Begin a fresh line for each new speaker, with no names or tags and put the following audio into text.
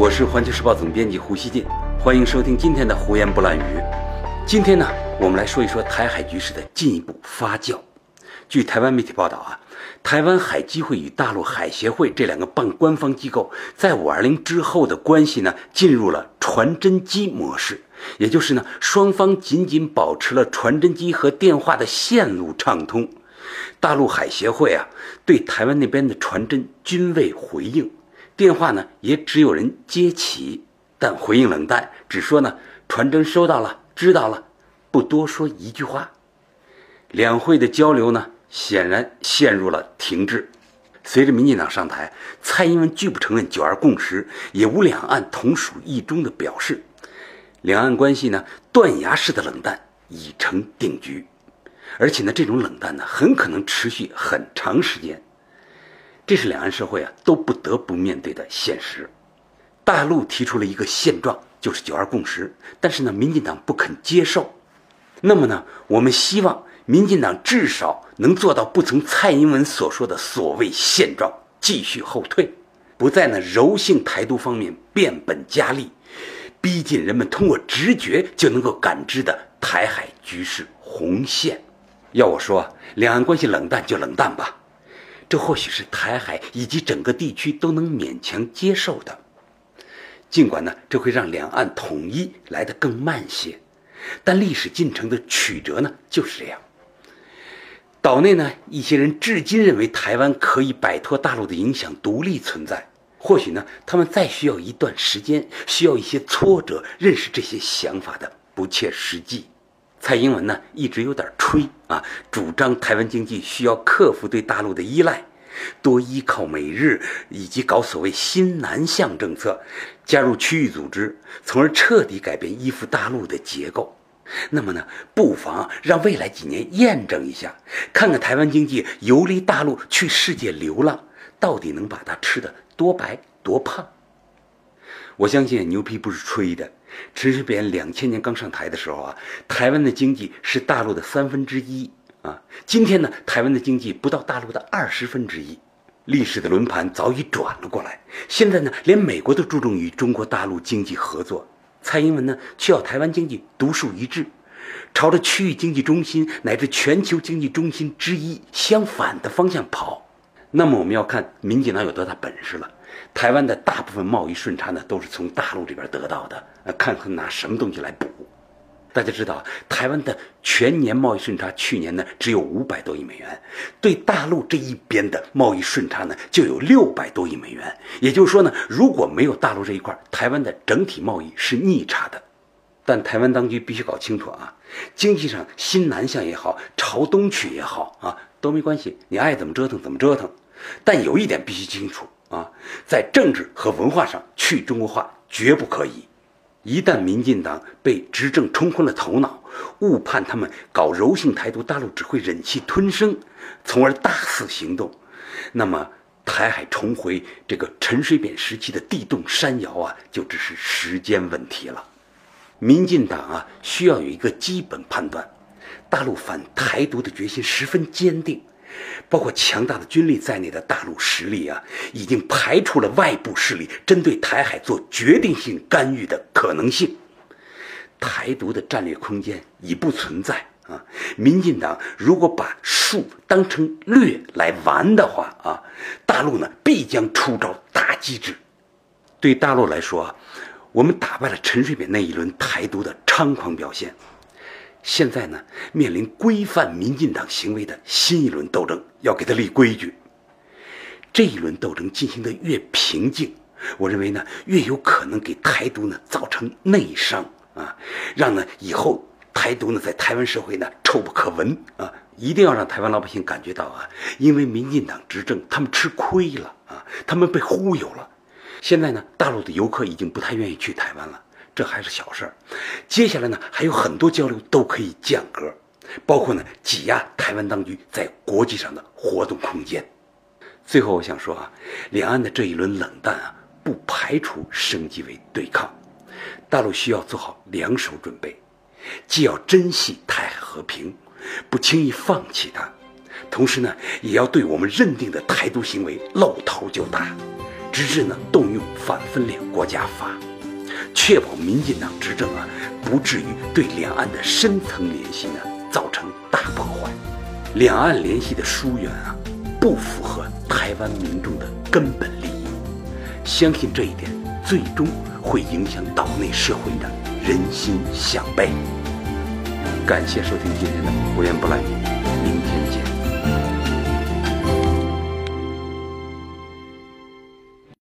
我是环球时报总编辑胡锡进，欢迎收听今天的胡言不乱语。今天呢，我们来说一说台海局势的进一步发酵。据台湾媒体报道啊，台湾海基会与大陆海协会这两个半官方机构在五二零之后的关系呢，进入了传真机模式，也就是呢，双方仅仅保持了传真机和电话的线路畅通。大陆海协会啊，对台湾那边的传真均未回应，电话呢也只有人接起，但回应冷淡，只说呢传真收到了，知道了，不多说一句话。两会的交流呢？显然陷入了停滞。随着民进党上台，蔡英文拒不承认“九二共识”，也无两岸同属一中的表示，两岸关系呢断崖式的冷淡已成定局，而且呢这种冷淡呢很可能持续很长时间，这是两岸社会啊都不得不面对的现实。大陆提出了一个现状，就是“九二共识”，但是呢民进党不肯接受。那么呢我们希望。民进党至少能做到不从蔡英文所说的所谓现状继续后退，不在呢柔性台独方面变本加厉，逼近人们通过直觉就能够感知的台海局势红线。要我说，两岸关系冷淡就冷淡吧，这或许是台海以及整个地区都能勉强接受的。尽管呢，这会让两岸统一来得更慢些，但历史进程的曲折呢就是这样。岛内呢，一些人至今认为台湾可以摆脱大陆的影响，独立存在。或许呢，他们再需要一段时间，需要一些挫折，认识这些想法的不切实际。蔡英文呢，一直有点吹啊，主张台湾经济需要克服对大陆的依赖，多依靠美日，以及搞所谓新南向政策，加入区域组织，从而彻底改变依附大陆的结构。那么呢，不妨让未来几年验证一下，看看台湾经济游离大陆去世界流浪，到底能把它吃的多白多胖？我相信牛皮不是吹的。陈水扁两千年刚上台的时候啊，台湾的经济是大陆的三分之一啊。今天呢，台湾的经济不到大陆的二十分之一。历史的轮盘早已转了过来，现在呢，连美国都注重与中国大陆经济合作。蔡英文呢，却要台湾经济独树一帜，朝着区域经济中心乃至全球经济中心之一相反的方向跑。那么我们要看民进党有多大本事了。台湾的大部分贸易顺差呢，都是从大陆这边得到的，呃，看看拿什么东西来补。大家知道，台湾的全年贸易顺差去年呢只有五百多亿美元，对大陆这一边的贸易顺差呢就有六百多亿美元。也就是说呢，如果没有大陆这一块，台湾的整体贸易是逆差的。但台湾当局必须搞清楚啊，经济上新南向也好，朝东去也好啊，都没关系，你爱怎么折腾怎么折腾。但有一点必须清楚啊，在政治和文化上去中国化绝不可以。一旦民进党被执政冲昏了头脑，误判他们搞柔性台独，大陆只会忍气吞声，从而大肆行动，那么台海重回这个陈水扁时期的地动山摇啊，就只是时间问题了。民进党啊，需要有一个基本判断：大陆反台独的决心十分坚定。包括强大的军力在内的大陆实力啊，已经排除了外部势力针对台海做决定性干预的可能性。台独的战略空间已不存在啊！民进党如果把术当成略来玩的话啊，大陆呢必将出招大机制。对大陆来说啊，我们打败了陈水扁那一轮台独的猖狂表现。现在呢，面临规范民进党行为的新一轮斗争，要给他立规矩。这一轮斗争进行的越平静，我认为呢，越有可能给台独呢造成内伤啊，让呢以后台独呢在台湾社会呢臭不可闻啊！一定要让台湾老百姓感觉到啊，因为民进党执政，他们吃亏了啊，他们被忽悠了。现在呢，大陆的游客已经不太愿意去台湾了。这还是小事儿，接下来呢还有很多交流都可以降格，包括呢挤压台湾当局在国际上的活动空间。最后我想说啊，两岸的这一轮冷淡啊，不排除升级为对抗。大陆需要做好两手准备，既要珍惜台海和平，不轻易放弃它，同时呢，也要对我们认定的台独行为露头就打。直至呢动用反分裂国家法，确保民进党执政啊不至于对两岸的深层联系呢造成大破坏。两岸联系的疏远啊，不符合台湾民众的根本利益。相信这一点，最终会影响岛内社会的人心向背。感谢收听今天的胡言不乱语，明天见。